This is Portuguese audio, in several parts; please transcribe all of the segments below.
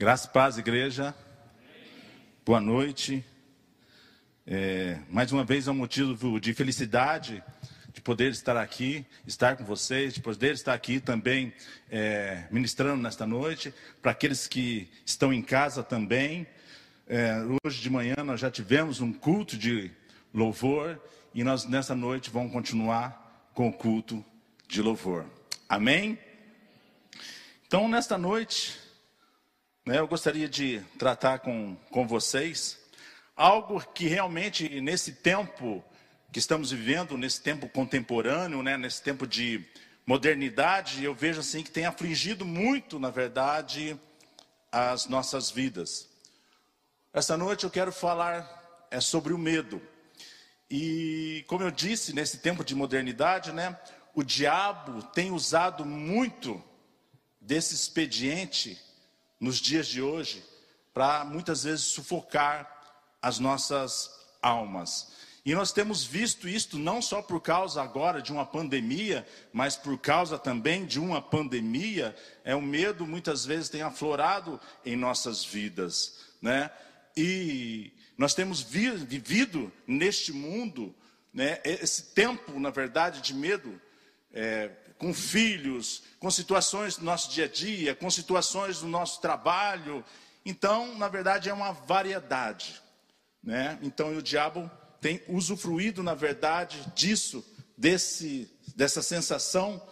Graça e paz, igreja. Boa noite. É, mais uma vez é um motivo de felicidade de poder estar aqui, estar com vocês, de poder estar aqui também é, ministrando nesta noite. Para aqueles que estão em casa também, é, hoje de manhã nós já tivemos um culto de louvor e nós nessa noite vamos continuar com o culto de louvor. Amém? Então, nesta noite, eu gostaria de tratar com, com vocês algo que realmente nesse tempo que estamos vivendo, nesse tempo contemporâneo, né, nesse tempo de modernidade, eu vejo assim que tem afligido muito, na verdade, as nossas vidas. Essa noite eu quero falar é sobre o medo. E como eu disse, nesse tempo de modernidade, né, o diabo tem usado muito desse expediente nos dias de hoje para muitas vezes sufocar as nossas almas. E nós temos visto isto não só por causa agora de uma pandemia, mas por causa também de uma pandemia, é o medo muitas vezes tem aflorado em nossas vidas, né? E nós temos vivido neste mundo, né, esse tempo, na verdade, de medo, é, com filhos, com situações do nosso dia a dia, com situações do nosso trabalho. Então, na verdade, é uma variedade. Né? Então, o diabo tem usufruído, na verdade, disso, desse, dessa sensação,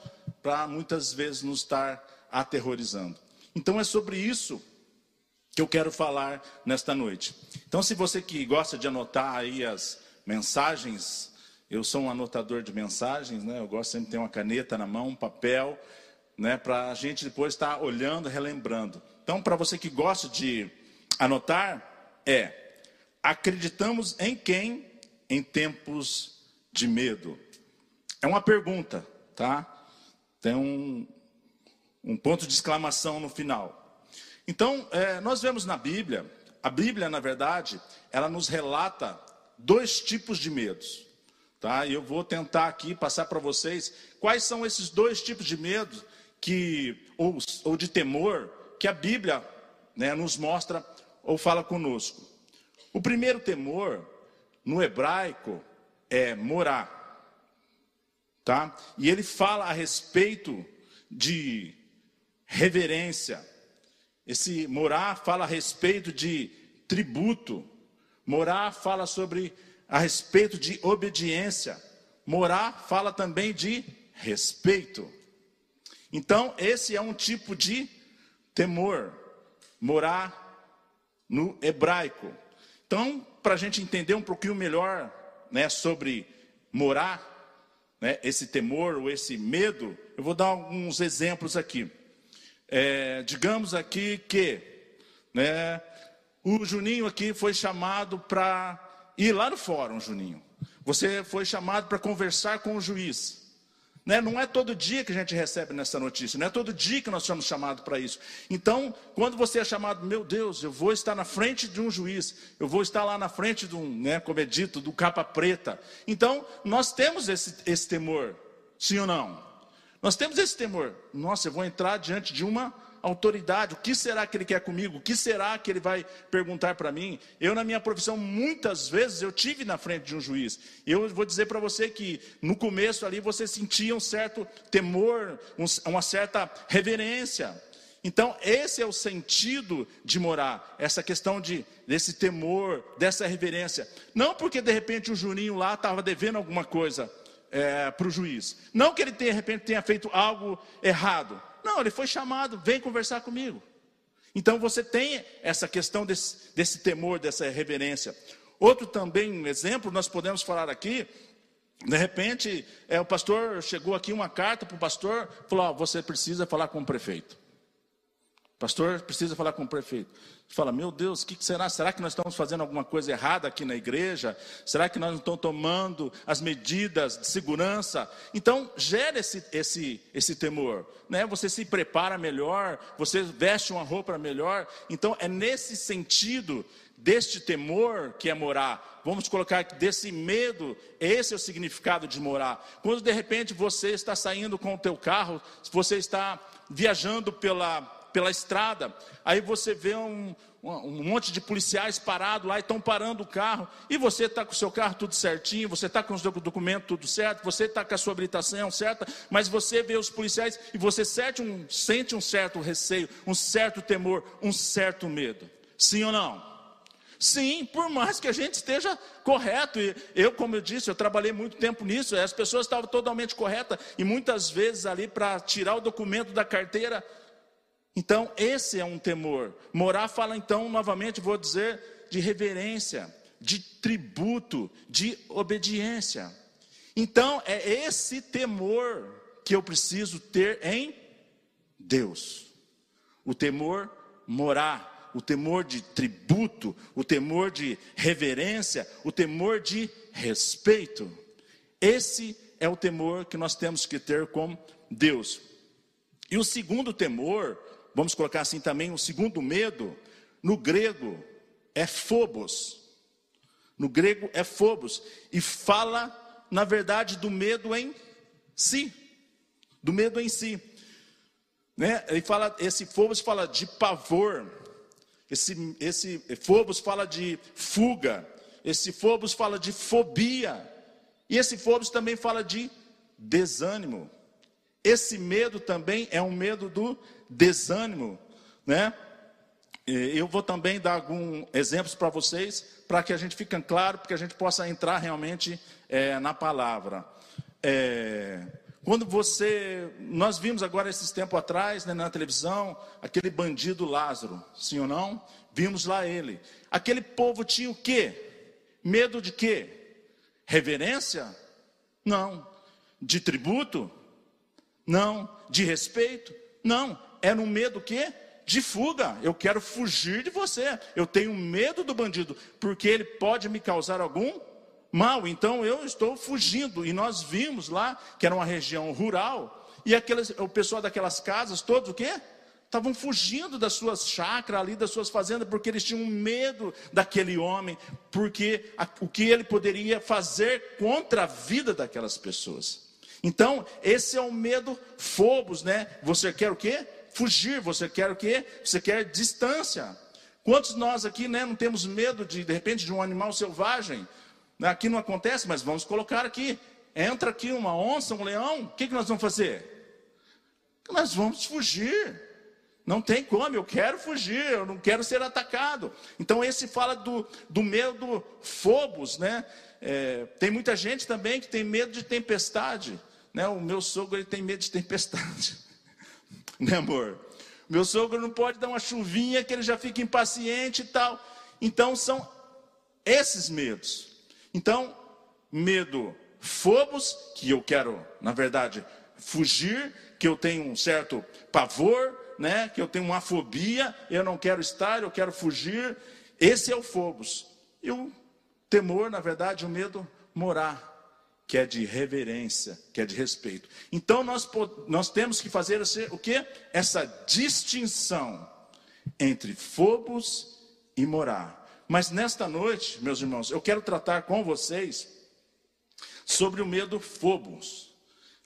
para muitas vezes nos estar aterrorizando. Então, é sobre isso que eu quero falar nesta noite. Então, se você que gosta de anotar aí as mensagens, eu sou um anotador de mensagens, né? Eu gosto sempre de ter uma caneta na mão, um papel, né? Para a gente depois estar olhando, relembrando. Então, para você que gosta de anotar, é acreditamos em quem em tempos de medo? É uma pergunta, tá? Tem um, um ponto de exclamação no final. Então, é, nós vemos na Bíblia, a Bíblia, na verdade, ela nos relata dois tipos de medos. Tá? Eu vou tentar aqui passar para vocês quais são esses dois tipos de medo que, ou, ou de temor que a Bíblia né, nos mostra ou fala conosco. O primeiro temor, no hebraico, é morar. Tá? E ele fala a respeito de reverência, esse morar fala a respeito de tributo. Morar fala sobre a respeito de obediência. Morar fala também de respeito. Então, esse é um tipo de temor. Morar no hebraico. Então, para a gente entender um pouquinho melhor né, sobre morar, né, esse temor ou esse medo, eu vou dar alguns exemplos aqui. É, digamos aqui que né, o Juninho aqui foi chamado para ir lá no fórum, Juninho. Você foi chamado para conversar com o juiz. Né? Não é todo dia que a gente recebe nessa notícia, não é todo dia que nós somos chamados para isso. Então, quando você é chamado, meu Deus, eu vou estar na frente de um juiz, eu vou estar lá na frente de um, né, como é dito, do capa preta. Então, nós temos esse, esse temor, sim ou não? Nós temos esse temor. Nossa, eu vou entrar diante de uma autoridade. O que será que ele quer comigo? O que será que ele vai perguntar para mim? Eu, na minha profissão, muitas vezes eu tive na frente de um juiz. Eu vou dizer para você que no começo ali você sentia um certo temor, uma certa reverência. Então, esse é o sentido de morar, essa questão de, desse temor, dessa reverência. Não porque de repente o Juninho lá estava devendo alguma coisa, é, para o juiz. Não que ele de repente tenha feito algo errado. Não, ele foi chamado, vem conversar comigo. Então você tem essa questão desse, desse temor, dessa reverência. Outro também um exemplo, nós podemos falar aqui, de repente, é, o pastor chegou aqui uma carta para o pastor, falou: você precisa falar com o prefeito. Pastor, precisa falar com o prefeito. Fala, meu Deus, o que será? Será que nós estamos fazendo alguma coisa errada aqui na igreja? Será que nós não estamos tomando as medidas de segurança? Então, gera esse, esse, esse temor. Né? Você se prepara melhor, você veste uma roupa melhor. Então, é nesse sentido deste temor que é morar. Vamos colocar desse medo, esse é o significado de morar. Quando de repente você está saindo com o teu carro, você está viajando pela pela estrada, aí você vê um, um monte de policiais parados lá e estão parando o carro, e você está com o seu carro tudo certinho, você está com os documentos tudo certo, você está com a sua habilitação certa, mas você vê os policiais e você sente um, sente um certo receio, um certo temor, um certo medo. Sim ou não? Sim, por mais que a gente esteja correto, e eu, como eu disse, eu trabalhei muito tempo nisso, as pessoas estavam totalmente corretas, e muitas vezes ali para tirar o documento da carteira, então, esse é um temor. Morar fala então, novamente, vou dizer, de reverência, de tributo, de obediência. Então, é esse temor que eu preciso ter em Deus. O temor morar, o temor de tributo, o temor de reverência, o temor de respeito. Esse é o temor que nós temos que ter com Deus. E o segundo temor, vamos colocar assim também, o segundo medo, no grego é phobos. No grego é phobos. E fala, na verdade, do medo em si. Do medo em si. Né? Ele fala, esse phobos fala de pavor. Esse, esse phobos fala de fuga. Esse phobos fala de fobia. E esse phobos também fala de desânimo. Esse medo também é um medo do desânimo, né? Eu vou também dar alguns exemplos para vocês, para que a gente fique claro, porque a gente possa entrar realmente é, na palavra. É, quando você, nós vimos agora esses tempos atrás, né, na televisão, aquele bandido Lázaro, sim ou não? Vimos lá ele. Aquele povo tinha o quê? Medo de quê? Reverência? Não. De tributo? Não. De respeito? Não, é no medo que de fuga. Eu quero fugir de você. Eu tenho medo do bandido, porque ele pode me causar algum mal. Então eu estou fugindo. E nós vimos lá que era uma região rural e aqueles, o pessoal daquelas casas, todos o quê? Estavam fugindo das suas chácaras ali, das suas fazendas, porque eles tinham medo daquele homem, porque a, o que ele poderia fazer contra a vida daquelas pessoas. Então, esse é o medo fobos, né? Você quer o quê? Fugir, você quer o quê? Você quer distância. Quantos nós aqui, né, não temos medo de, de repente, de um animal selvagem? Aqui não acontece, mas vamos colocar aqui. Entra aqui uma onça, um leão, o que, que nós vamos fazer? Nós vamos fugir. Não tem como, eu quero fugir, eu não quero ser atacado. Então, esse fala do, do medo fobos, né? É, tem muita gente também que tem medo de tempestade. Né? O meu sogro ele tem medo de tempestade. né, amor? Meu sogro não pode dar uma chuvinha que ele já fica impaciente e tal. Então são esses medos. Então, medo fobos, que eu quero, na verdade, fugir, que eu tenho um certo pavor, né? Que eu tenho uma fobia, eu não quero estar, eu quero fugir. Esse é o fobos. E o temor, na verdade, o medo morar que é de reverência, que é de respeito. Então nós, nós temos que fazer o que? Essa distinção entre fobos e morar. Mas nesta noite, meus irmãos, eu quero tratar com vocês sobre o medo fobos,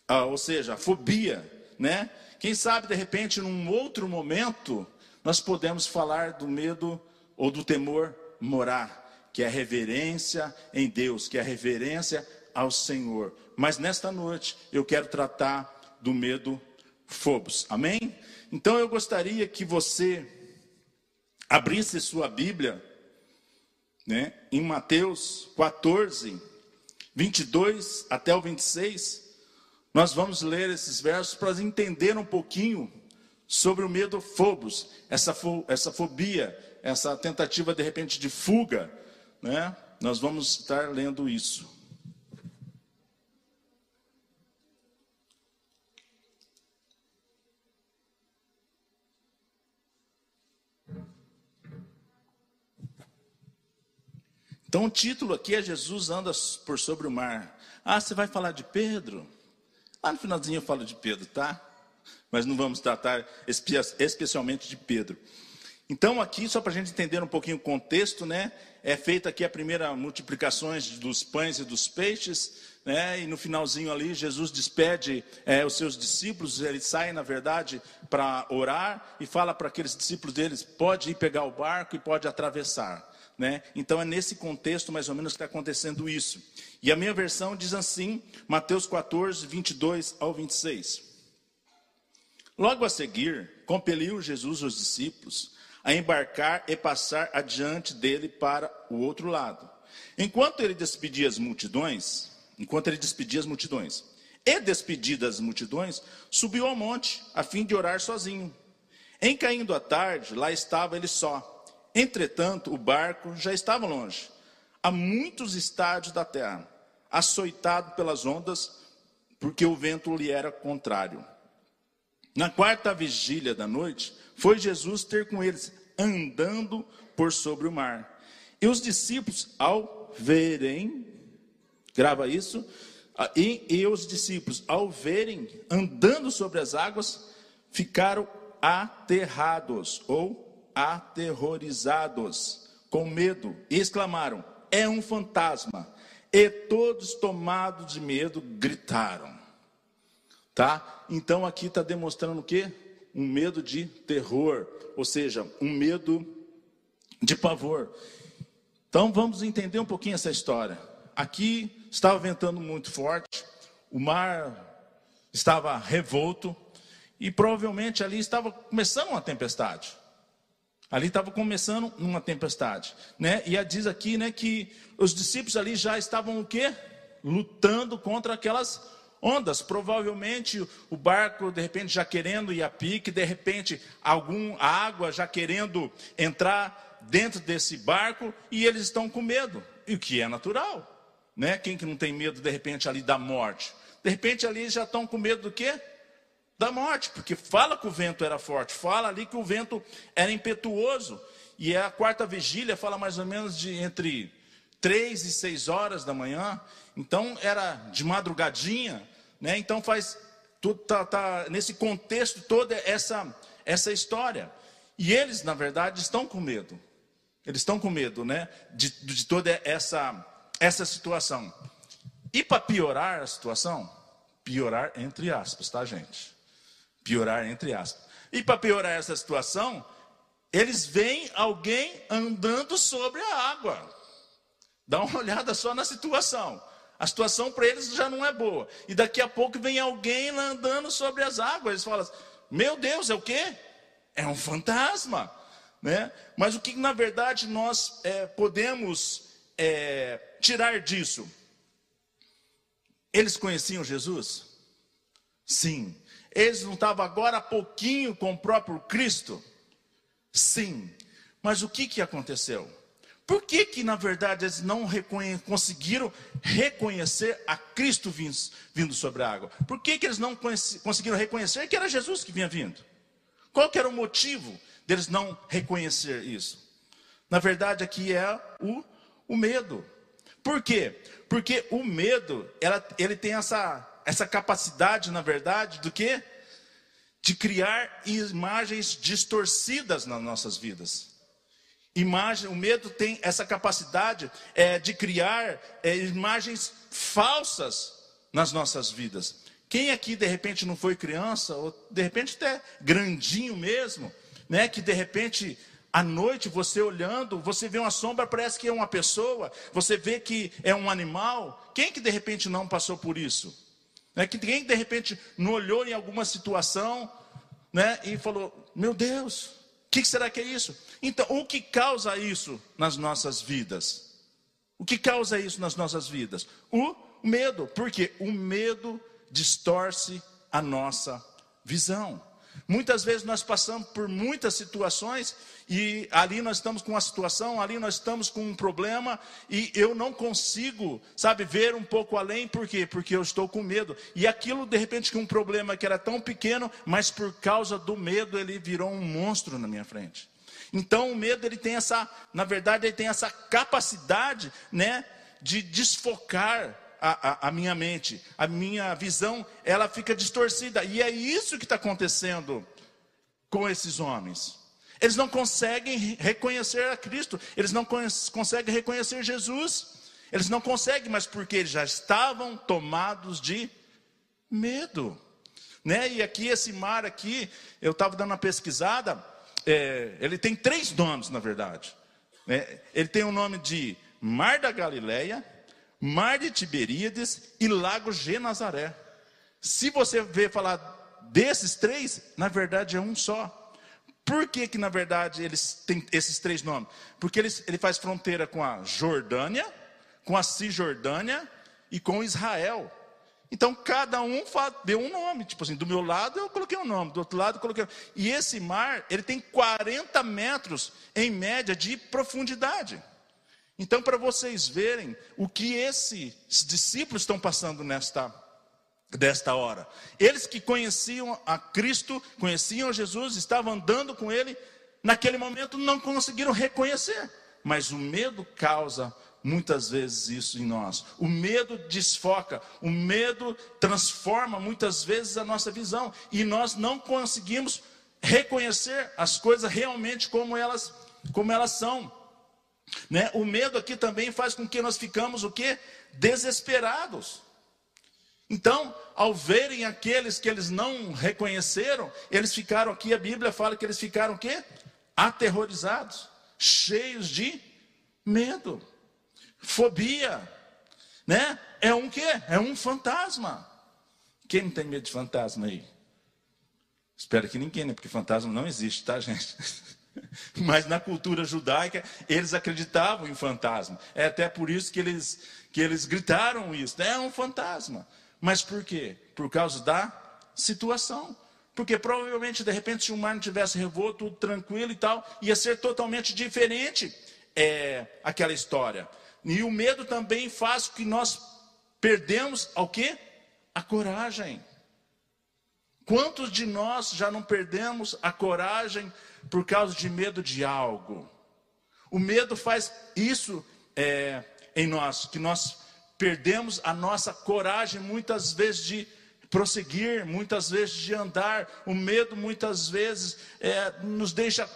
ah, ou seja, a fobia, né? Quem sabe de repente num outro momento nós podemos falar do medo ou do temor morar, que é reverência em Deus, que é reverência ao Senhor. Mas nesta noite eu quero tratar do medo fobos. Amém? Então eu gostaria que você abrisse sua Bíblia, né, em Mateus 14, 22 até o 26. Nós vamos ler esses versos para entender um pouquinho sobre o medo fobos, essa, fo essa fobia, essa tentativa de repente de fuga, né? Nós vamos estar lendo isso. Então o título aqui é Jesus anda por sobre o mar. Ah, você vai falar de Pedro? Lá no finalzinho eu falo de Pedro, tá? Mas não vamos tratar especialmente de Pedro. Então aqui, só para a gente entender um pouquinho o contexto, né? é feita aqui a primeira multiplicações dos pães e dos peixes, né? E no finalzinho ali, Jesus despede é, os seus discípulos, ele sai, na verdade, para orar e fala para aqueles discípulos deles: pode ir pegar o barco e pode atravessar. Né? Então é nesse contexto mais ou menos que está acontecendo isso. E a minha versão diz assim, Mateus 14, 22 ao 26. Logo a seguir, compeliu Jesus os discípulos a embarcar e passar adiante dele para o outro lado. Enquanto ele despedia as multidões, enquanto ele despedia as multidões, e despedidas as multidões, subiu ao monte a fim de orar sozinho. Em caindo a tarde, lá estava ele só. Entretanto, o barco já estava longe, a muitos estádios da terra, açoitado pelas ondas, porque o vento lhe era contrário. Na quarta vigília da noite, foi Jesus ter com eles, andando por sobre o mar. E os discípulos, ao verem, grava isso, e, e os discípulos, ao verem, andando sobre as águas, ficaram aterrados, ou aterrorizados, com medo, e exclamaram: É um fantasma. E todos, tomados de medo, gritaram. Tá? Então aqui está demonstrando o quê? Um medo de terror, ou seja, um medo de pavor. Então vamos entender um pouquinho essa história. Aqui estava ventando muito forte, o mar estava revolto e provavelmente ali estava começando uma tempestade. Ali estava começando uma tempestade, né? E diz aqui, né, que os discípulos ali já estavam o quê? Lutando contra aquelas ondas. Provavelmente o barco de repente já querendo ir a pique, de repente algum a água já querendo entrar dentro desse barco e eles estão com medo. E o que é natural, né? Quem que não tem medo de repente ali da morte? De repente ali já estão com medo do quê? Da morte, porque fala que o vento era forte, fala ali que o vento era impetuoso. E é a quarta vigília fala mais ou menos de entre três e seis horas da manhã. Então era de madrugadinha, né? Então faz tudo tá, tá nesse contexto toda essa essa história. E eles, na verdade, estão com medo. Eles estão com medo, né? De, de toda essa essa situação. E para piorar a situação, piorar entre aspas, tá, gente? Piorar entre aspas. E para piorar essa situação, eles veem alguém andando sobre a água. Dá uma olhada só na situação. A situação para eles já não é boa. E daqui a pouco vem alguém andando sobre as águas. Eles falam: Meu Deus, é o quê? É um fantasma. Né? Mas o que na verdade nós é, podemos é, tirar disso? Eles conheciam Jesus? Sim. Eles não estavam agora há pouquinho com o próprio Cristo? Sim. Mas o que, que aconteceu? Por que, que na verdade, eles não reconhe conseguiram reconhecer a Cristo vindo, vindo sobre a água? Por que, que eles não conseguiram reconhecer que era Jesus que vinha vindo? Qual que era o motivo deles não reconhecer isso? Na verdade, aqui é o, o medo. Por quê? Porque o medo, ela, ele tem essa essa capacidade, na verdade, do que? De criar imagens distorcidas nas nossas vidas. Imagem, o medo tem essa capacidade é, de criar é, imagens falsas nas nossas vidas. Quem aqui de repente não foi criança, ou de repente até grandinho mesmo, né? Que de repente à noite você olhando, você vê uma sombra, parece que é uma pessoa, você vê que é um animal. Quem que de repente não passou por isso? Né? Que ninguém de repente não olhou em alguma situação né? e falou: Meu Deus, o que será que é isso? Então, o que causa isso nas nossas vidas? O que causa isso nas nossas vidas? O medo, porque o medo distorce a nossa visão. Muitas vezes nós passamos por muitas situações e ali nós estamos com uma situação, ali nós estamos com um problema e eu não consigo, sabe, ver um pouco além, por quê? Porque eu estou com medo. E aquilo, de repente, que um problema que era tão pequeno, mas por causa do medo ele virou um monstro na minha frente. Então o medo ele tem essa, na verdade, ele tem essa capacidade, né, de desfocar a, a, a, minha mente, a minha visão, ela fica distorcida. E é isso que está acontecendo com esses homens. Eles não conseguem reconhecer a Cristo, eles não conseguem reconhecer Jesus. Eles não conseguem, mas porque eles já estavam tomados de medo. Né? E aqui, esse mar aqui, eu estava dando uma pesquisada, é, ele tem três nomes, na verdade. Né? Ele tem o nome de Mar da Galileia, Mar de Tiberíades e Lago Genazaré. Se você ver falar desses três, na verdade é um só. Por que, que na verdade eles têm esses três nomes? Porque eles, ele faz fronteira com a Jordânia, com a Cisjordânia e com Israel. Então cada um deu um nome, tipo assim, do meu lado eu coloquei um nome, do outro lado eu coloquei. E esse mar, ele tem 40 metros em média de profundidade. Então, para vocês verem o que esses discípulos estão passando nesta desta hora. Eles que conheciam a Cristo, conheciam Jesus, estavam andando com ele, naquele momento não conseguiram reconhecer. Mas o medo causa muitas vezes isso em nós. O medo desfoca, o medo transforma muitas vezes a nossa visão e nós não conseguimos reconhecer as coisas realmente como elas como elas são. Né? O medo aqui também faz com que nós ficamos o que desesperados. Então, ao verem aqueles que eles não reconheceram, eles ficaram aqui, a Bíblia fala que eles ficaram o quê? Aterrorizados, cheios de medo, fobia, né? É um quê? É um fantasma. Quem não tem medo de fantasma aí? Espero que ninguém, né? Porque fantasma não existe, tá, gente? Mas na cultura judaica, eles acreditavam em fantasma. É até por isso que eles, que eles gritaram isso. É um fantasma. Mas por quê? Por causa da situação. Porque provavelmente, de repente, se o mar não tivesse revolto, tudo tranquilo e tal, ia ser totalmente diferente é, aquela história. E o medo também faz com que nós perdemos ao quê? A coragem. Quantos de nós já não perdemos a coragem por causa de medo de algo? O medo faz isso é, em nós, que nós perdemos a nossa coragem muitas vezes de prosseguir, muitas vezes de andar. O medo muitas vezes é, nos deixa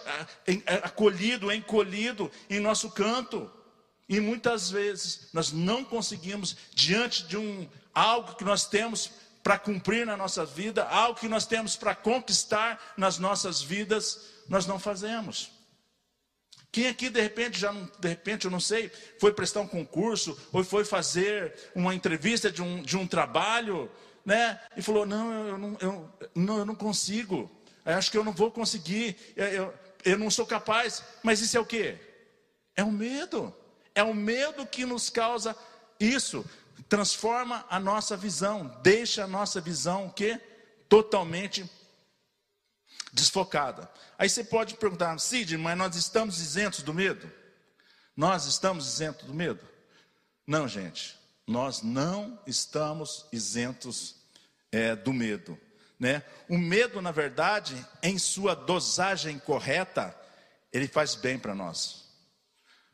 é, é, acolhido, encolhido em nosso canto. E muitas vezes nós não conseguimos, diante de um algo que nós temos para cumprir na nossa vida, algo que nós temos para conquistar nas nossas vidas, nós não fazemos. Quem aqui de repente já de repente eu não sei, foi prestar um concurso ou foi fazer uma entrevista de um, de um trabalho, né? E falou não eu não, eu, não, eu não consigo, eu acho que eu não vou conseguir, eu, eu, eu não sou capaz. Mas isso é o que? É o medo. É o medo que nos causa isso. Transforma a nossa visão, deixa a nossa visão que totalmente desfocada. Aí você pode perguntar, Cid, mas nós estamos isentos do medo? Nós estamos isentos do medo? Não, gente, nós não estamos isentos é, do medo. Né? O medo, na verdade, em sua dosagem correta, ele faz bem para nós.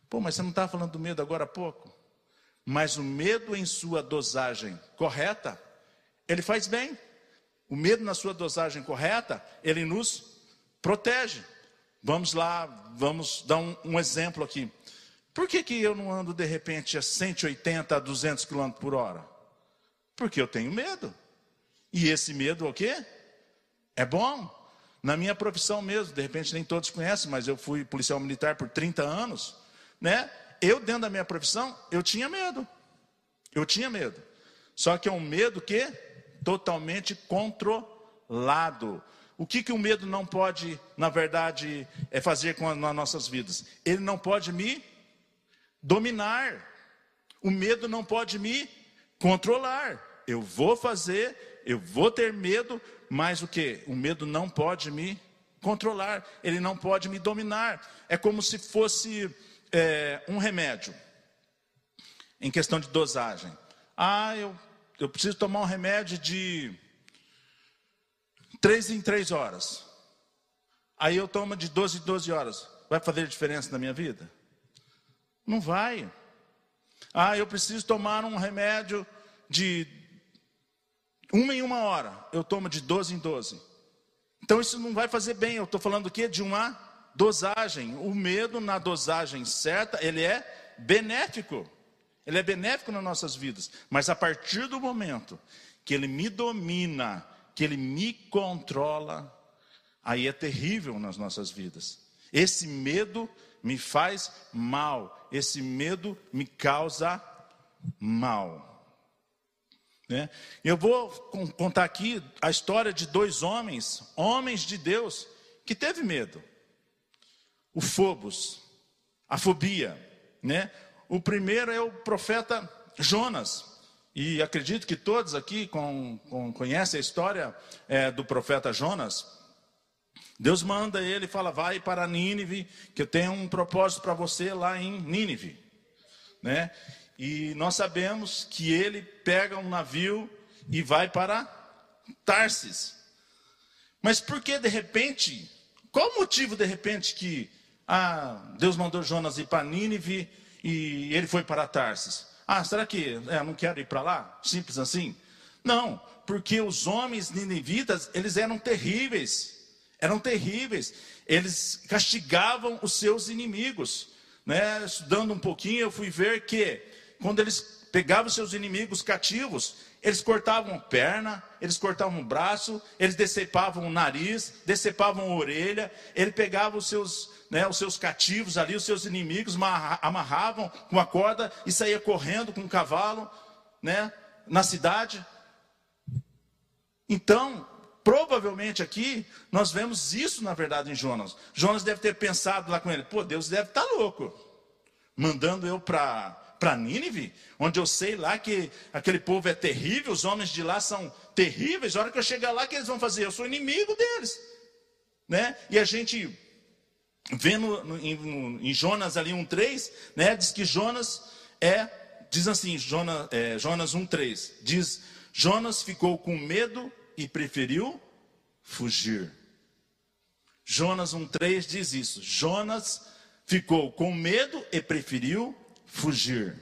Pô, mas você não estava falando do medo agora há pouco? Mas o medo em sua dosagem correta, ele faz bem. O medo na sua dosagem correta, ele nos protege. Vamos lá, vamos dar um, um exemplo aqui. Por que, que eu não ando de repente a 180 a 200 km por hora? Porque eu tenho medo. E esse medo o quê? É bom. Na minha profissão mesmo, de repente nem todos conhecem, mas eu fui policial militar por 30 anos, né? Eu dentro da minha profissão, eu tinha medo. Eu tinha medo. Só que é um medo que totalmente controlado. O que, que o medo não pode, na verdade, é fazer com as nossas vidas? Ele não pode me dominar. O medo não pode me controlar. Eu vou fazer, eu vou ter medo, mas o que? O medo não pode me controlar, ele não pode me dominar. É como se fosse é, um remédio, em questão de dosagem. Ah, eu eu preciso tomar um remédio de três em três horas. Aí eu tomo de 12 em 12 horas. Vai fazer diferença na minha vida? Não vai. Ah, eu preciso tomar um remédio de uma em uma hora. Eu tomo de 12 em 12. Então isso não vai fazer bem. Eu estou falando o quê? De uma dosagem. O medo, na dosagem certa, ele é benéfico. Ele é benéfico nas nossas vidas. Mas a partir do momento que ele me domina, que ele me controla, aí é terrível nas nossas vidas. Esse medo me faz mal, esse medo me causa mal. Né? Eu vou contar aqui a história de dois homens, homens de Deus, que teve medo. O Fobos, a fobia, né? O primeiro é o profeta Jonas. E acredito que todos aqui com, com, conhecem a história é, do profeta Jonas. Deus manda ele e fala: vai para Nínive, que eu tenho um propósito para você lá em Nínive. Né? E nós sabemos que ele pega um navio e vai para Tarsis. Mas por que de repente? Qual o motivo de repente que ah, Deus mandou Jonas ir para Nínive e ele foi para Tarsis? Ah, será que é, não quero ir para lá? Simples assim? Não, porque os homens ninivitas, eles eram terríveis. Eram terríveis. Eles castigavam os seus inimigos. Né? Estudando um pouquinho, eu fui ver que quando eles pegavam seus inimigos cativos, eles cortavam perna, eles cortavam o braço, eles decepavam o nariz, decepavam a orelha, ele pegava os seus, né, os seus cativos ali, os seus inimigos, amarravam com a corda e saía correndo com um cavalo, né, na cidade. Então, provavelmente aqui, nós vemos isso na verdade em Jonas. Jonas deve ter pensado lá com ele: pô, Deus deve estar tá louco, mandando eu para para Nínive, onde eu sei lá que aquele povo é terrível, os homens de lá são terríveis. A hora que eu chegar lá, o que eles vão fazer? Eu sou inimigo deles, né? E a gente vê no, no, em, em, Jonas ali 1:3, né? Diz que Jonas é, diz assim, Jonas, é, Jonas 1:3, diz Jonas ficou com medo e preferiu fugir. Jonas 1:3 diz isso. Jonas ficou com medo e preferiu fugir.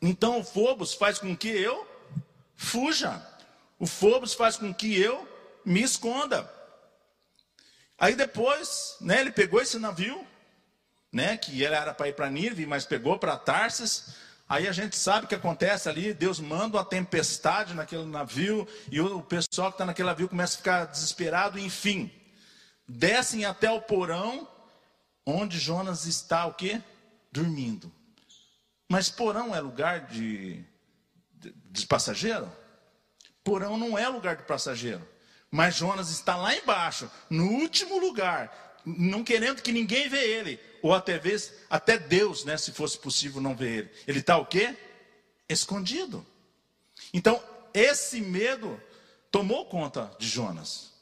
Então o Fobos faz com que eu fuja. O Fobos faz com que eu me esconda. Aí depois, né, ele pegou esse navio, né, que era para ir para Nínive, mas pegou para Tarsis. Aí a gente sabe o que acontece ali, Deus manda uma tempestade naquele navio, e o pessoal que está naquele navio começa a ficar desesperado, enfim. Descem até o porão, onde Jonas está o quê? Dormindo. Mas porão é lugar de, de, de passageiro? Porão não é lugar de passageiro. Mas Jonas está lá embaixo, no último lugar, não querendo que ninguém vê ele. Ou até vez, até Deus, né, se fosse possível não ver ele. Ele está o quê? Escondido. Então, esse medo tomou conta de Jonas.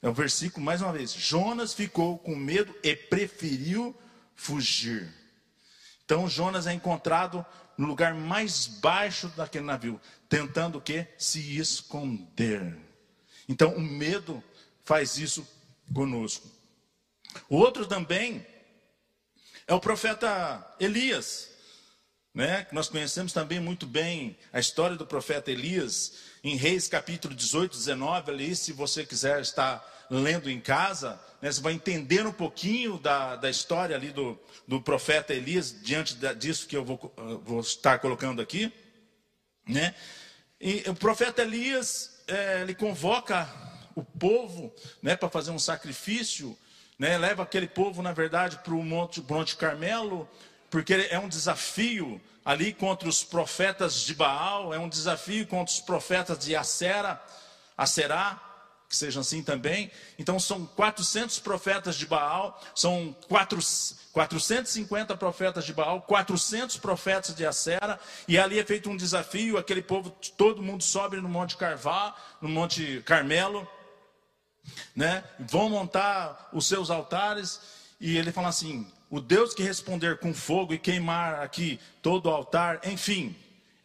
É o versículo mais uma vez. Jonas ficou com medo e preferiu fugir. Então Jonas é encontrado no lugar mais baixo daquele navio, tentando o quê? Se esconder. Então o medo faz isso conosco. O outro também é o profeta Elias, né? Nós conhecemos também muito bem a história do profeta Elias em Reis capítulo 18, 19, ali, se você quiser estar lendo em casa, né, você vai entender um pouquinho da, da história ali do, do profeta Elias, diante da, disso que eu vou, vou estar colocando aqui. Né? E o profeta Elias, é, ele convoca o povo né, para fazer um sacrifício, né, leva aquele povo, na verdade, para o Monte, Monte Carmelo, porque é um desafio ali contra os profetas de Baal, é um desafio contra os profetas de Acera, Acerá, que sejam assim também. Então são 400 profetas de Baal, são 4, 450 profetas de Baal, 400 profetas de Acera, e ali é feito um desafio, aquele povo, todo mundo sobe no Monte Carvá, no Monte Carmelo, né? Vão montar os seus altares, e ele fala assim: o Deus que responder com fogo e queimar aqui todo o altar, enfim,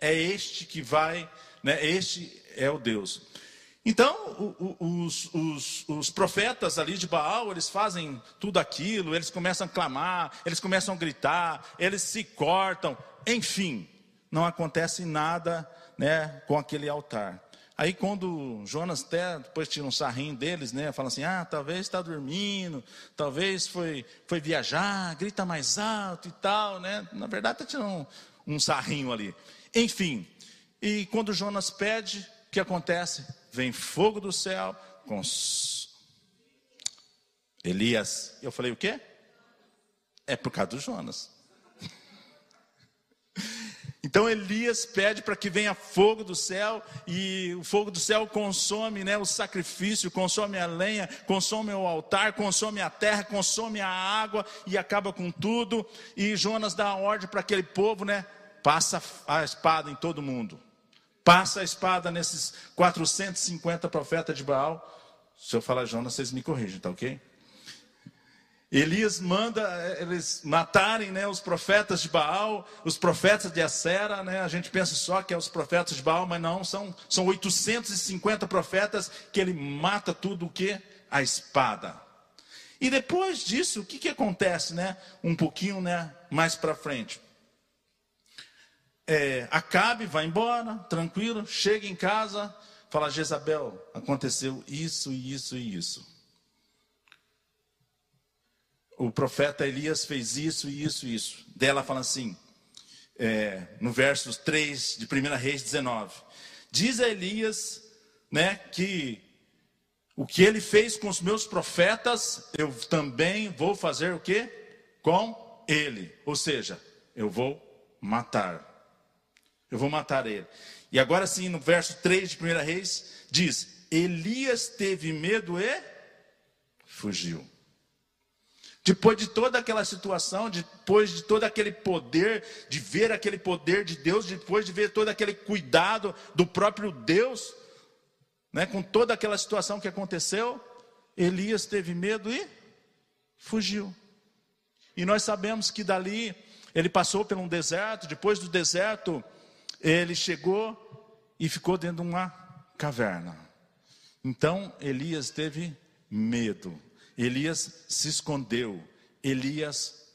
é este que vai, né? Este é o Deus. Então, os, os, os, profetas ali de Baal, eles fazem tudo aquilo, eles começam a clamar, eles começam a gritar, eles se cortam, enfim, não acontece nada né, com aquele altar. Aí quando Jonas até depois tira um sarrinho deles, né? Fala assim, ah, talvez está dormindo, talvez foi, foi viajar, grita mais alto e tal, né? Na verdade está tirando um, um sarrinho ali. Enfim, e quando Jonas pede, que acontece? Vem fogo do céu, com Elias. Eu falei o quê? É por causa do Jonas. Então Elias pede para que venha fogo do céu e o fogo do céu consome, né, o sacrifício, consome a lenha, consome o altar, consome a terra, consome a água e acaba com tudo. E Jonas dá a ordem para aquele povo, né, passa a espada em todo mundo. Passa a espada nesses 450 profetas de Baal. Se eu falar Jonas, vocês me corrigem, tá OK? Elias manda eh, eles matarem né, os profetas de Baal, os profetas de Acera, né, a gente pensa só que é os profetas de Baal, mas não, são, são 850 profetas que ele mata tudo o que? A espada. E depois disso, o que, que acontece, né? Um pouquinho né, mais para frente. É, Acabe vai embora, tranquilo, chega em casa, fala, Jezabel, aconteceu isso, isso e isso o profeta Elias fez isso, isso, isso. Dela fala assim, é, no versos 3 de 1 Reis 19. Diz a Elias, né, que o que ele fez com os meus profetas, eu também vou fazer o que? Com ele. Ou seja, eu vou matar. Eu vou matar ele. E agora sim, no verso 3 de 1 Reis, diz: Elias teve medo e fugiu. Depois de toda aquela situação, depois de todo aquele poder, de ver aquele poder de Deus, depois de ver todo aquele cuidado do próprio Deus, né, com toda aquela situação que aconteceu, Elias teve medo e fugiu. E nós sabemos que dali ele passou por um deserto, depois do deserto, ele chegou e ficou dentro de uma caverna. Então Elias teve medo. Elias se escondeu, Elias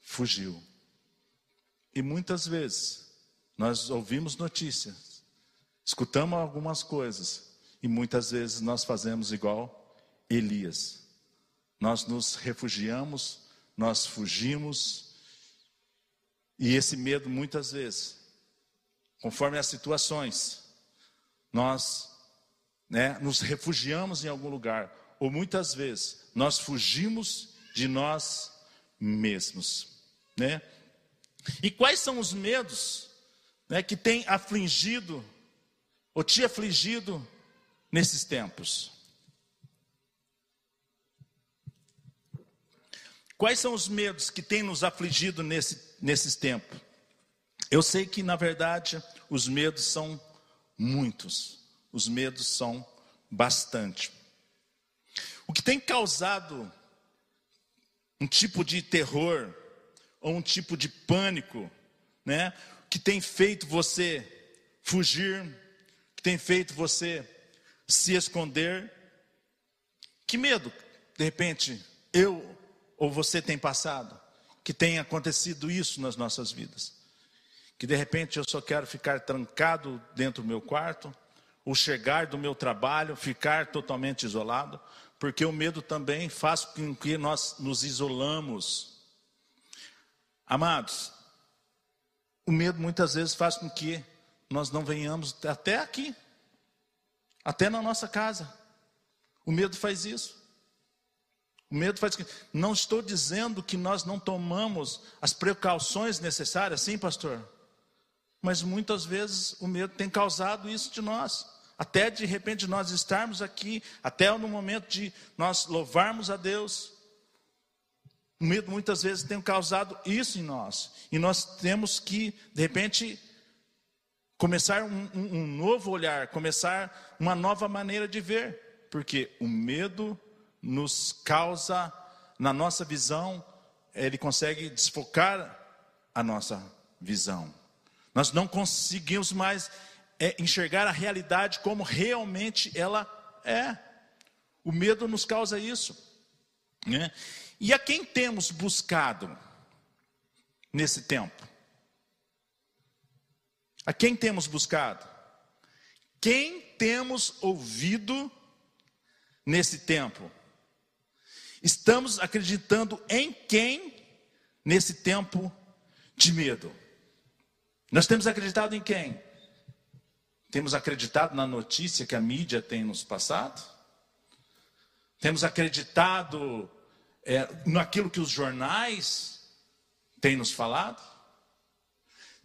fugiu. E muitas vezes nós ouvimos notícias, escutamos algumas coisas, e muitas vezes nós fazemos igual Elias. Nós nos refugiamos, nós fugimos, e esse medo muitas vezes, conforme as situações, nós né, nos refugiamos em algum lugar, ou muitas vezes nós fugimos de nós mesmos, né? E quais são os medos né, que tem afligido ou te afligido nesses tempos? Quais são os medos que têm nos afligido nesse, nesses tempos? Eu sei que, na verdade, os medos são muitos, os medos são bastante. O que tem causado um tipo de terror ou um tipo de pânico, né? Que tem feito você fugir, que tem feito você se esconder. Que medo, de repente, eu ou você tem passado, que tem acontecido isso nas nossas vidas. Que de repente eu só quero ficar trancado dentro do meu quarto, ou chegar do meu trabalho, ficar totalmente isolado, porque o medo também faz com que nós nos isolamos. Amados, o medo muitas vezes faz com que nós não venhamos até aqui, até na nossa casa. O medo faz isso. O medo faz que. Não estou dizendo que nós não tomamos as precauções necessárias, sim, pastor. Mas muitas vezes o medo tem causado isso de nós. Até de repente nós estarmos aqui, até no momento de nós louvarmos a Deus. O medo muitas vezes tem causado isso em nós. E nós temos que, de repente, começar um, um, um novo olhar, começar uma nova maneira de ver. Porque o medo nos causa, na nossa visão, ele consegue desfocar a nossa visão. Nós não conseguimos mais é enxergar a realidade como realmente ela é. O medo nos causa isso. Né? E a quem temos buscado nesse tempo? A quem temos buscado? quem temos ouvido nesse tempo? Estamos acreditando em quem nesse tempo de medo? Nós temos acreditado em quem? Temos acreditado na notícia que a mídia tem nos passado? Temos acreditado é, naquilo que os jornais têm nos falado?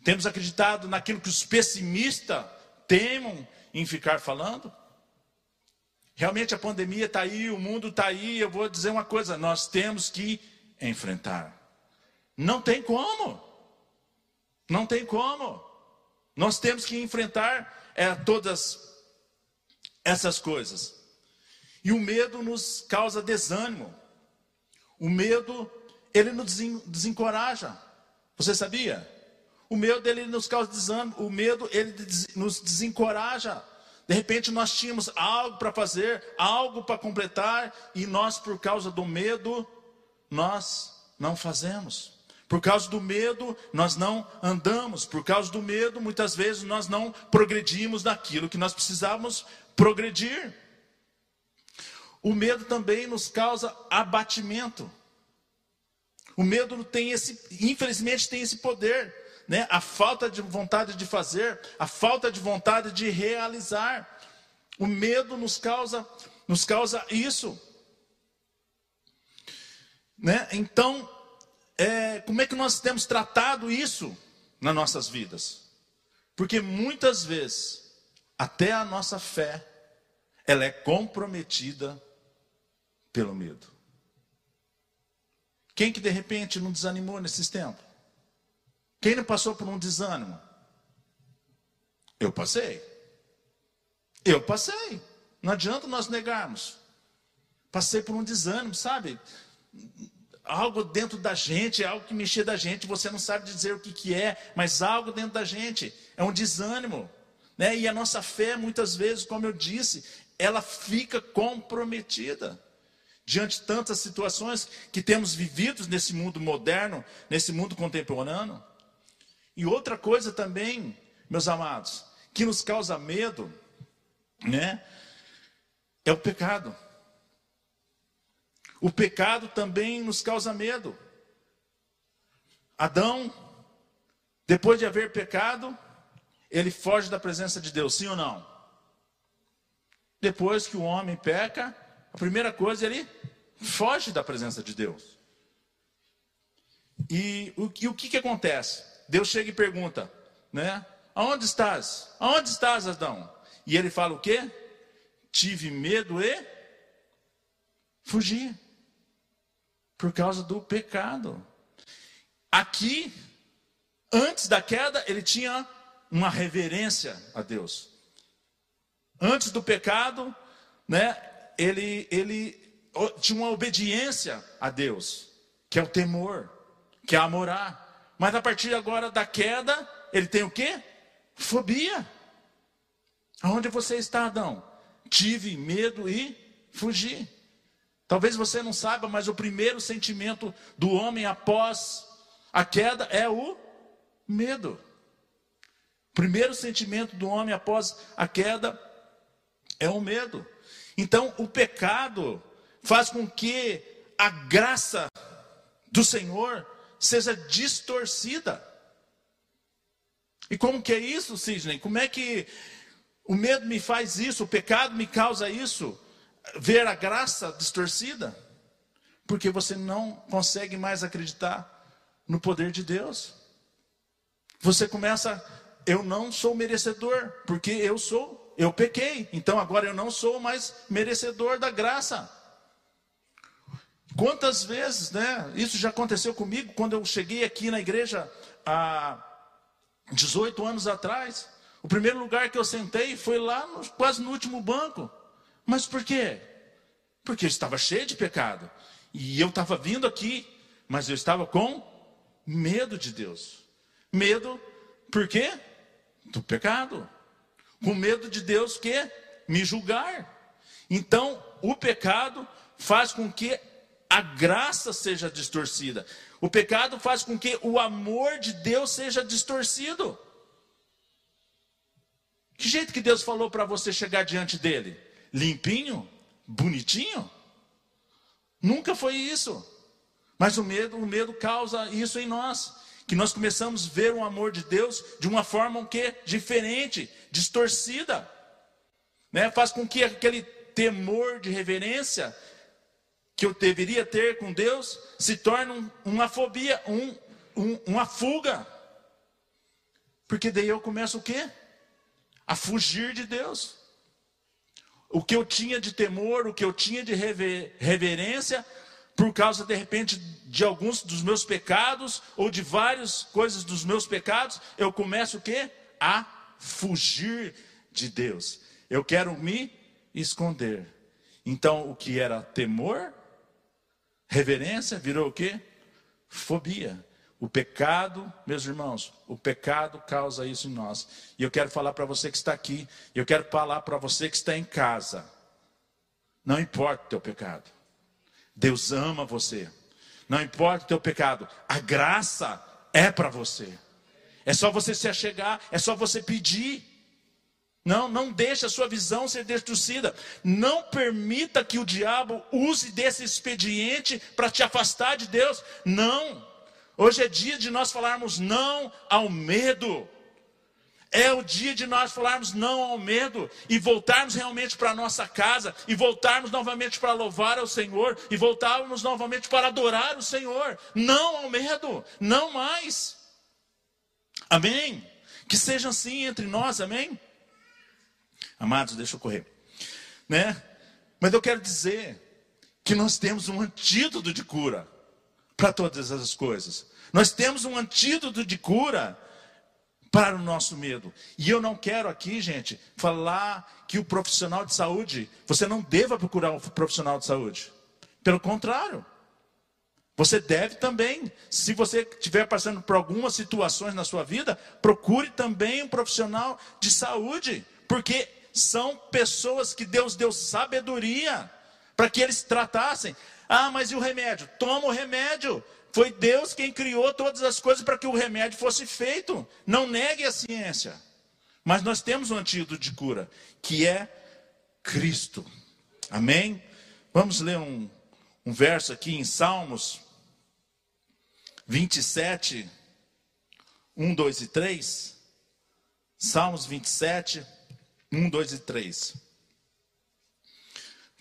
Temos acreditado naquilo que os pessimistas temem em ficar falando? Realmente a pandemia está aí, o mundo está aí. Eu vou dizer uma coisa: nós temos que enfrentar. Não tem como. Não tem como. Nós temos que enfrentar é, todas essas coisas. E o medo nos causa desânimo. O medo, ele nos desencoraja. Você sabia? O medo ele nos causa desânimo, o medo ele nos desencoraja. De repente nós tínhamos algo para fazer, algo para completar, e nós, por causa do medo, nós não fazemos. Por causa do medo, nós não andamos. Por causa do medo, muitas vezes nós não progredimos naquilo que nós precisávamos progredir. O medo também nos causa abatimento. O medo tem esse, infelizmente, tem esse poder né? a falta de vontade de fazer, a falta de vontade de realizar. O medo nos causa, nos causa isso. Né? Então, é, como é que nós temos tratado isso nas nossas vidas? Porque muitas vezes, até a nossa fé, ela é comprometida pelo medo. Quem que de repente não desanimou nesses tempos? Quem não passou por um desânimo? Eu passei. Eu passei. Não adianta nós negarmos. Passei por um desânimo, sabe? Algo dentro da gente, algo que mexia da gente, você não sabe dizer o que, que é, mas algo dentro da gente. É um desânimo. Né? E a nossa fé, muitas vezes, como eu disse, ela fica comprometida diante de tantas situações que temos vivido nesse mundo moderno, nesse mundo contemporâneo. E outra coisa também, meus amados, que nos causa medo, né? É o pecado. O pecado também nos causa medo. Adão, depois de haver pecado, ele foge da presença de Deus, sim ou não? Depois que o homem peca, a primeira coisa ele foge da presença de Deus. E o, e o que, que acontece? Deus chega e pergunta, né? Aonde estás? Aonde estás, Adão? E ele fala o quê? Tive medo e fugi. Por causa do pecado. Aqui, antes da queda, ele tinha uma reverência a Deus. Antes do pecado, né, ele, ele tinha uma obediência a Deus, que é o temor, que é amorar. Mas a partir agora da queda, ele tem o quê? Fobia. Aonde você está, Adão? Tive medo e fugi. Talvez você não saiba, mas o primeiro sentimento do homem após a queda é o medo. O primeiro sentimento do homem após a queda é o medo. Então, o pecado faz com que a graça do Senhor seja distorcida. E como que é isso, Sidney? Como é que o medo me faz isso, o pecado me causa isso? Ver a graça distorcida? Porque você não consegue mais acreditar no poder de Deus. Você começa, eu não sou merecedor, porque eu sou, eu pequei, então agora eu não sou mais merecedor da graça. Quantas vezes, né? Isso já aconteceu comigo quando eu cheguei aqui na igreja há 18 anos atrás. O primeiro lugar que eu sentei foi lá, no, quase no último banco. Mas por quê? Porque eu estava cheio de pecado. E eu estava vindo aqui, mas eu estava com medo de Deus. Medo, por quê? Do pecado. Com medo de Deus que me julgar. Então, o pecado faz com que a graça seja distorcida. O pecado faz com que o amor de Deus seja distorcido. Que jeito que Deus falou para você chegar diante dele? Limpinho? Bonitinho? Nunca foi isso. Mas o medo, o medo causa isso em nós, que nós começamos a ver o amor de Deus de uma forma um que diferente, distorcida. Né? Faz com que aquele temor de reverência que eu deveria ter com Deus se torne um, uma fobia, um, um, uma fuga. Porque daí eu começo o quê? A fugir de Deus. O que eu tinha de temor, o que eu tinha de rever, reverência, por causa de repente de alguns dos meus pecados ou de várias coisas dos meus pecados, eu começo o quê? A fugir de Deus. Eu quero me esconder. Então, o que era temor, reverência, virou o quê? Fobia. O pecado, meus irmãos, o pecado causa isso em nós. E eu quero falar para você que está aqui, eu quero falar para você que está em casa. Não importa o teu pecado. Deus ama você. Não importa o teu pecado. A graça é para você. É só você se achegar, é só você pedir. Não, não deixe a sua visão ser distorcida. Não permita que o diabo use desse expediente para te afastar de Deus. Não. Hoje é dia de nós falarmos não ao medo. É o dia de nós falarmos não ao medo e voltarmos realmente para a nossa casa e voltarmos novamente para louvar ao Senhor e voltarmos novamente para adorar o Senhor. Não ao medo, não mais. Amém? Que seja assim entre nós, amém? Amados, deixa eu correr. Né? Mas eu quero dizer que nós temos um antídoto de cura para todas essas coisas. Nós temos um antídoto de cura para o nosso medo. E eu não quero aqui, gente, falar que o profissional de saúde, você não deva procurar um profissional de saúde. Pelo contrário. Você deve também, se você estiver passando por algumas situações na sua vida, procure também um profissional de saúde, porque são pessoas que Deus deu sabedoria para que eles tratassem. Ah, mas e o remédio? Toma o remédio. Foi Deus quem criou todas as coisas para que o remédio fosse feito. Não negue a ciência. Mas nós temos um antídoto de cura, que é Cristo. Amém? Vamos ler um, um verso aqui em Salmos 27, 1, 2 e 3. Salmos 27, 1, 2 e 3.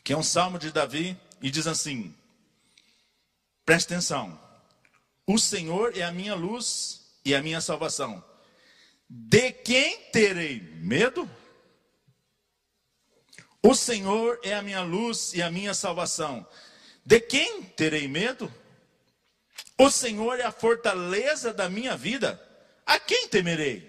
Que é um salmo de Davi e diz assim: preste atenção. O Senhor é a minha luz e a minha salvação. De quem terei medo? O Senhor é a minha luz e a minha salvação. De quem terei medo? O Senhor é a fortaleza da minha vida. A quem temerei?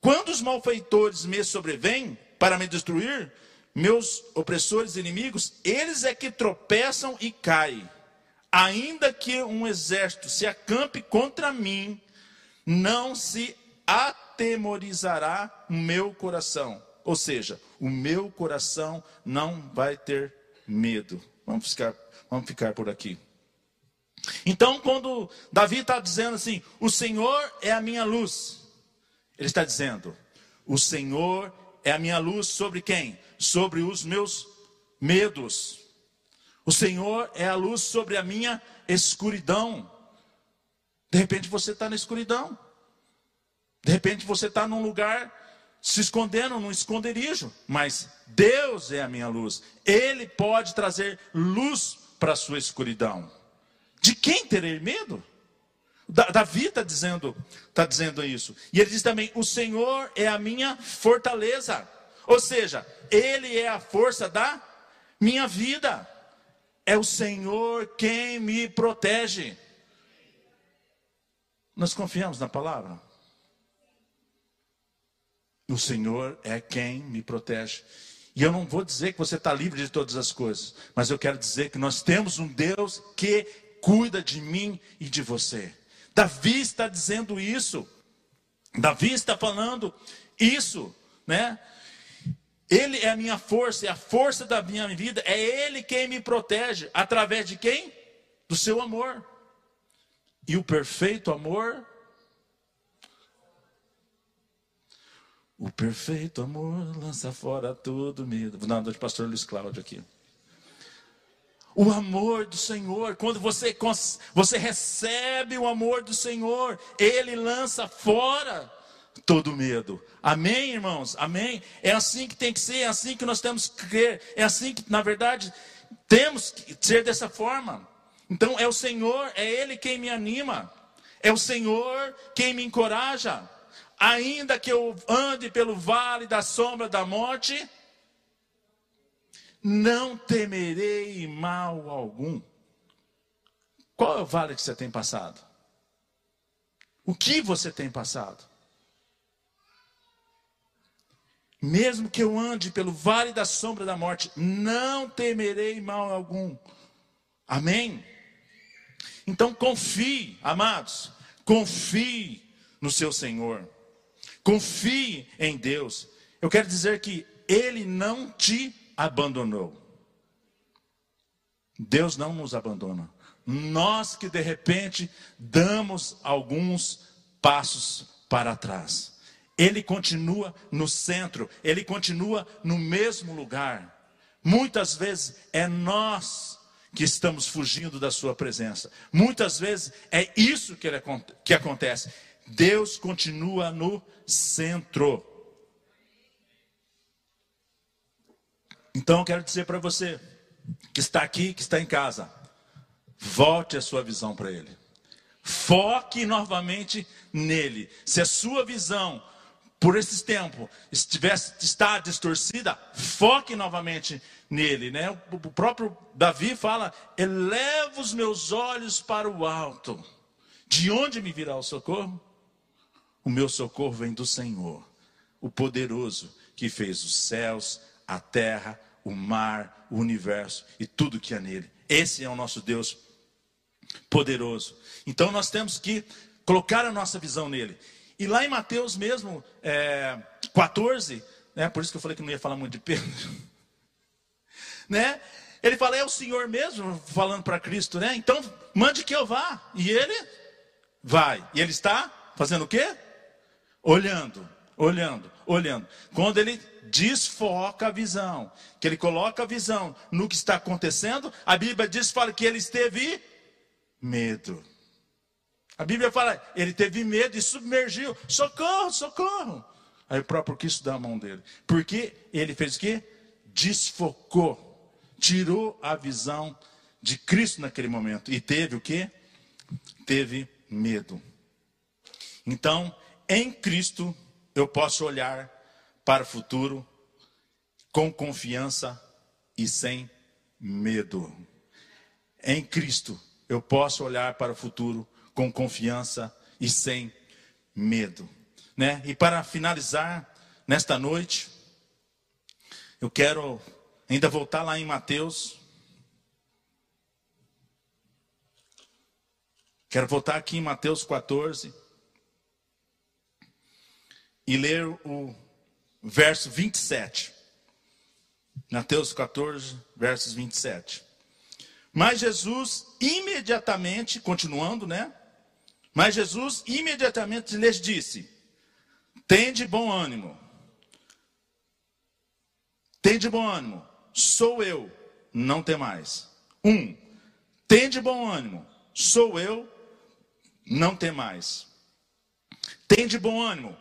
Quando os malfeitores me sobrevêm para me destruir, meus opressores inimigos, eles é que tropeçam e caem. Ainda que um exército se acampe contra mim, não se atemorizará o meu coração. Ou seja, o meu coração não vai ter medo. Vamos ficar, vamos ficar por aqui. Então, quando Davi está dizendo assim: O Senhor é a minha luz, ele está dizendo: O Senhor é a minha luz sobre quem? Sobre os meus medos. O Senhor é a luz sobre a minha escuridão. De repente você está na escuridão. De repente você está num lugar se escondendo, num esconderijo. Mas Deus é a minha luz. Ele pode trazer luz para a sua escuridão. De quem terei medo? Davi está dizendo, tá dizendo isso. E ele diz também: O Senhor é a minha fortaleza. Ou seja, Ele é a força da minha vida. É o Senhor quem me protege. Nós confiamos na palavra. O Senhor é quem me protege. E eu não vou dizer que você está livre de todas as coisas, mas eu quero dizer que nós temos um Deus que cuida de mim e de você. Davi está dizendo isso. Davi está falando isso, né? Ele é a minha força, é a força da minha vida, é Ele quem me protege. Através de quem? Do seu amor. E o perfeito amor O perfeito amor lança fora todo medo. Vou dar uma de pastor Luiz Cláudio aqui. O amor do Senhor, quando você, você recebe o amor do Senhor, ele lança fora todo medo. Amém, irmãos? Amém? É assim que tem que ser, é assim que nós temos que crer, é assim que, na verdade, temos que ser dessa forma. Então, é o Senhor, é Ele quem me anima, é o Senhor quem me encoraja. Ainda que eu ande pelo vale da sombra da morte, não temerei mal algum. Qual é o vale que você tem passado? O que você tem passado? Mesmo que eu ande pelo vale da sombra da morte, não temerei mal algum. Amém? Então confie, amados, confie no seu Senhor. Confie em Deus. Eu quero dizer que Ele não te abandonou. Deus não nos abandona. Nós que de repente damos alguns passos para trás. Ele continua no centro, ele continua no mesmo lugar. Muitas vezes é nós que estamos fugindo da sua presença. Muitas vezes é isso que, ele, que acontece. Deus continua no centro. Então quero dizer para você que está aqui, que está em casa, volte a sua visão para Ele. Foque novamente nele. Se a sua visão por esses tempos estivesse está distorcida, foque novamente nele, né? O próprio Davi fala: "Eleva os meus olhos para o alto. De onde me virá o socorro? O meu socorro vem do Senhor, o poderoso que fez os céus, a terra, o mar, o universo e tudo que há nele. Esse é o nosso Deus poderoso. Então nós temos que colocar a nossa visão nele. E lá em Mateus mesmo, é, 14, né, por isso que eu falei que não ia falar muito de Pedro, né? Ele fala, é o Senhor mesmo falando para Cristo, né? Então, mande que eu vá. E ele vai. E ele está fazendo o quê? Olhando, olhando, olhando. Quando ele desfoca a visão, que ele coloca a visão no que está acontecendo, a Bíblia diz fala que ele esteve medo. A Bíblia fala, ele teve medo e submergiu. Socorro, socorro. Aí o próprio Cristo dá a mão dele. Porque ele fez o quê? Desfocou. Tirou a visão de Cristo naquele momento. E teve o quê? Teve medo. Então, em Cristo, eu posso olhar para o futuro com confiança e sem medo. Em Cristo, eu posso olhar para o futuro com confiança e sem medo. Né? E para finalizar, nesta noite, eu quero ainda voltar lá em Mateus. Quero voltar aqui em Mateus 14 e ler o verso 27. Mateus 14, versos 27. Mas Jesus imediatamente, continuando, né? Mas Jesus imediatamente lhes disse: Tende bom ânimo. Tende bom ânimo. Sou eu, não tem mais. Um, tende bom ânimo. Sou eu, não tem mais. Tende bom ânimo.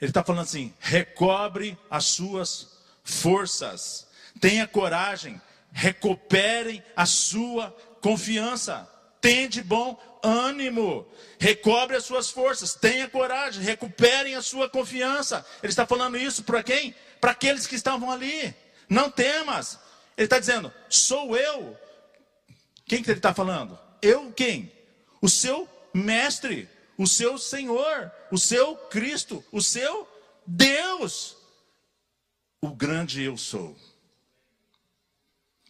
Ele está falando assim: recobre as suas forças, tenha coragem, recuperem a sua confiança, tende bom ânimo, recobre as suas forças, tenha coragem, recuperem a sua confiança. Ele está falando isso para quem? Para aqueles que estavam ali. Não temas. Ele está dizendo: sou eu. Quem que ele está falando? Eu quem? O seu mestre o seu Senhor, o seu Cristo, o seu Deus, o grande eu sou.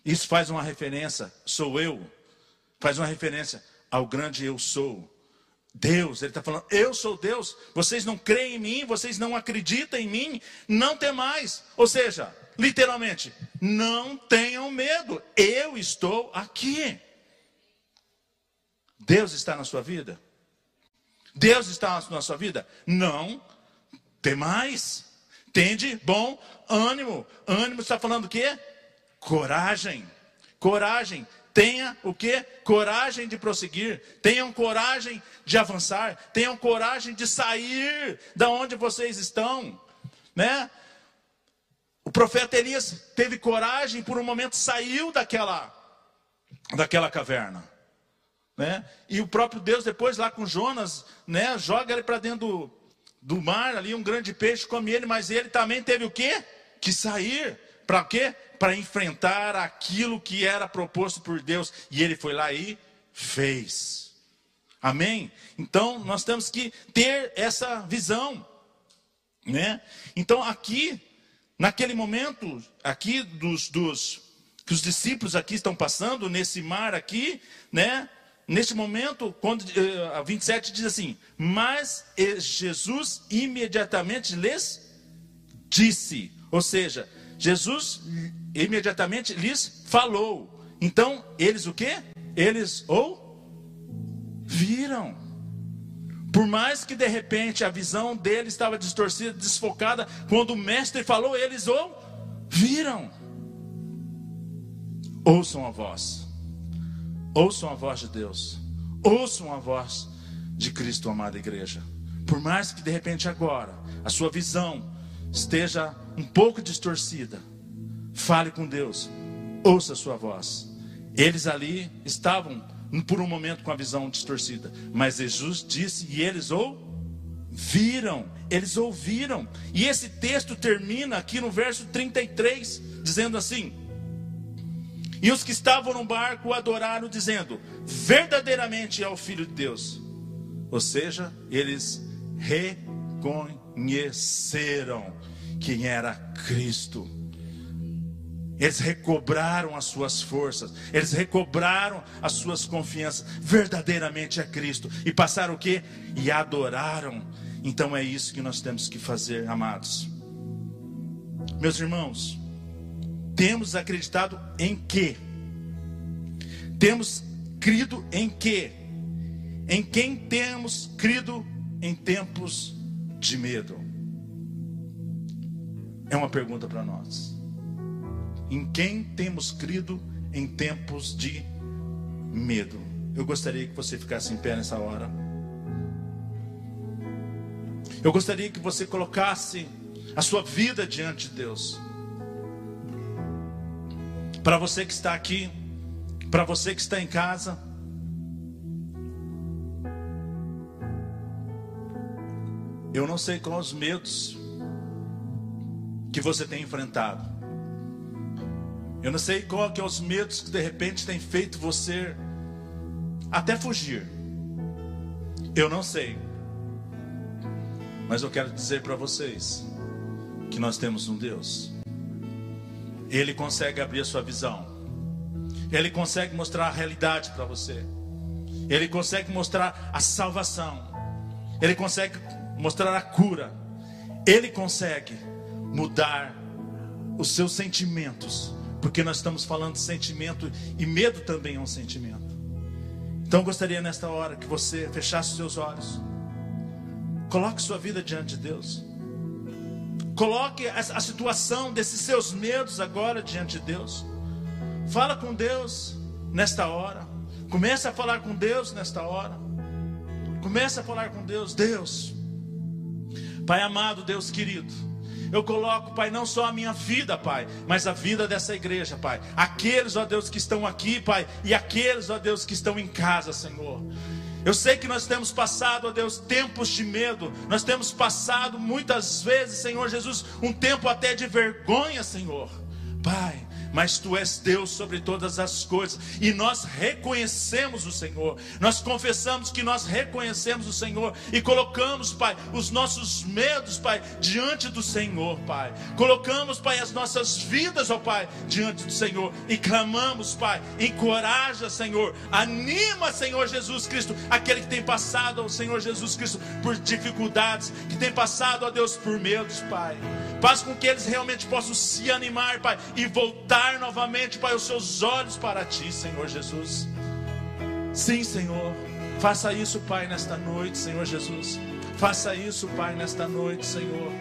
Isso faz uma referência, sou eu, faz uma referência ao grande eu sou. Deus, ele está falando, eu sou Deus, vocês não creem em mim, vocês não acreditam em mim, não tem mais. Ou seja, literalmente, não tenham medo, eu estou aqui. Deus está na sua vida? Deus está na sua vida? Não. Tem mais. Tende bom ânimo. Ânimo está falando o quê? Coragem. Coragem. Tenha o que? Coragem de prosseguir. Tenham coragem de avançar. Tenham coragem de sair da onde vocês estão, né? O profeta Elias teve coragem por um momento saiu daquela daquela caverna, né? E o próprio Deus depois lá com Jonas, né, joga ele para dentro do, do mar ali um grande peixe come ele, mas ele também teve o quê? Que sair para quê? Para enfrentar aquilo que era proposto por Deus. E ele foi lá e fez. Amém? Então nós temos que ter essa visão. Né? Então aqui, naquele momento, aqui dos, dos que os discípulos aqui estão passando, nesse mar aqui, né? Neste momento, quando uh, a 27 diz assim: Mas Jesus imediatamente lhes disse, ou seja, Jesus imediatamente lhes falou. Então, eles o que? Eles ouviram. Por mais que de repente a visão deles estava distorcida, desfocada, quando o mestre falou, eles ouviram. Ouçam a voz. Ouçam a voz de Deus. Ouçam a voz de Cristo, amada igreja. Por mais que de repente agora a sua visão esteja um pouco distorcida, Fale com Deus, ouça a sua voz. Eles ali estavam por um momento com a visão distorcida, mas Jesus disse e eles ouviram, eles ouviram. E esse texto termina aqui no verso 33, dizendo assim: E os que estavam no barco adoraram, dizendo: Verdadeiramente é o Filho de Deus. Ou seja, eles reconheceram quem era Cristo. Eles recobraram as suas forças, eles recobraram as suas confianças, verdadeiramente a Cristo, e passaram o que? E adoraram. Então é isso que nós temos que fazer, amados. Meus irmãos, temos acreditado em quê? Temos crido em quê? Em quem temos crido em tempos de medo? É uma pergunta para nós em quem temos crido em tempos de medo. Eu gostaria que você ficasse em pé nessa hora. Eu gostaria que você colocasse a sua vida diante de Deus. Para você que está aqui, para você que está em casa, eu não sei quais os medos que você tem enfrentado. Eu não sei qual que é os medos que de repente tem feito você até fugir. Eu não sei. Mas eu quero dizer para vocês que nós temos um Deus. Ele consegue abrir a sua visão. Ele consegue mostrar a realidade para você. Ele consegue mostrar a salvação. Ele consegue mostrar a cura. Ele consegue mudar os seus sentimentos porque nós estamos falando de sentimento e medo também é um sentimento. Então eu gostaria nesta hora que você fechasse os seus olhos. Coloque sua vida diante de Deus. Coloque a, situação desses seus medos agora diante de Deus. Fala com Deus nesta hora. Comece a falar com Deus nesta hora. Comece a falar com Deus. Deus, Pai amado, Deus querido. Eu coloco, Pai, não só a minha vida, Pai, mas a vida dessa igreja, Pai. Aqueles, ó Deus, que estão aqui, Pai, e aqueles, ó Deus, que estão em casa, Senhor. Eu sei que nós temos passado, ó Deus, tempos de medo. Nós temos passado muitas vezes, Senhor Jesus, um tempo até de vergonha, Senhor. Pai, mas tu és Deus sobre todas as coisas, e nós reconhecemos o Senhor, nós confessamos que nós reconhecemos o Senhor e colocamos, Pai, os nossos medos, Pai, diante do Senhor, Pai. Colocamos, Pai, as nossas vidas, ó Pai, diante do Senhor e clamamos, Pai, encoraja, Senhor, anima, Senhor Jesus Cristo, aquele que tem passado, ó Senhor Jesus Cristo, por dificuldades, que tem passado, ó Deus, por medos, Pai. Faz com que eles realmente possam se animar, Pai, e voltar voltar novamente, Pai, os seus olhos para ti, Senhor Jesus. Sim, Senhor. Faça isso, Pai, nesta noite, Senhor Jesus. Faça isso, Pai, nesta noite, Senhor.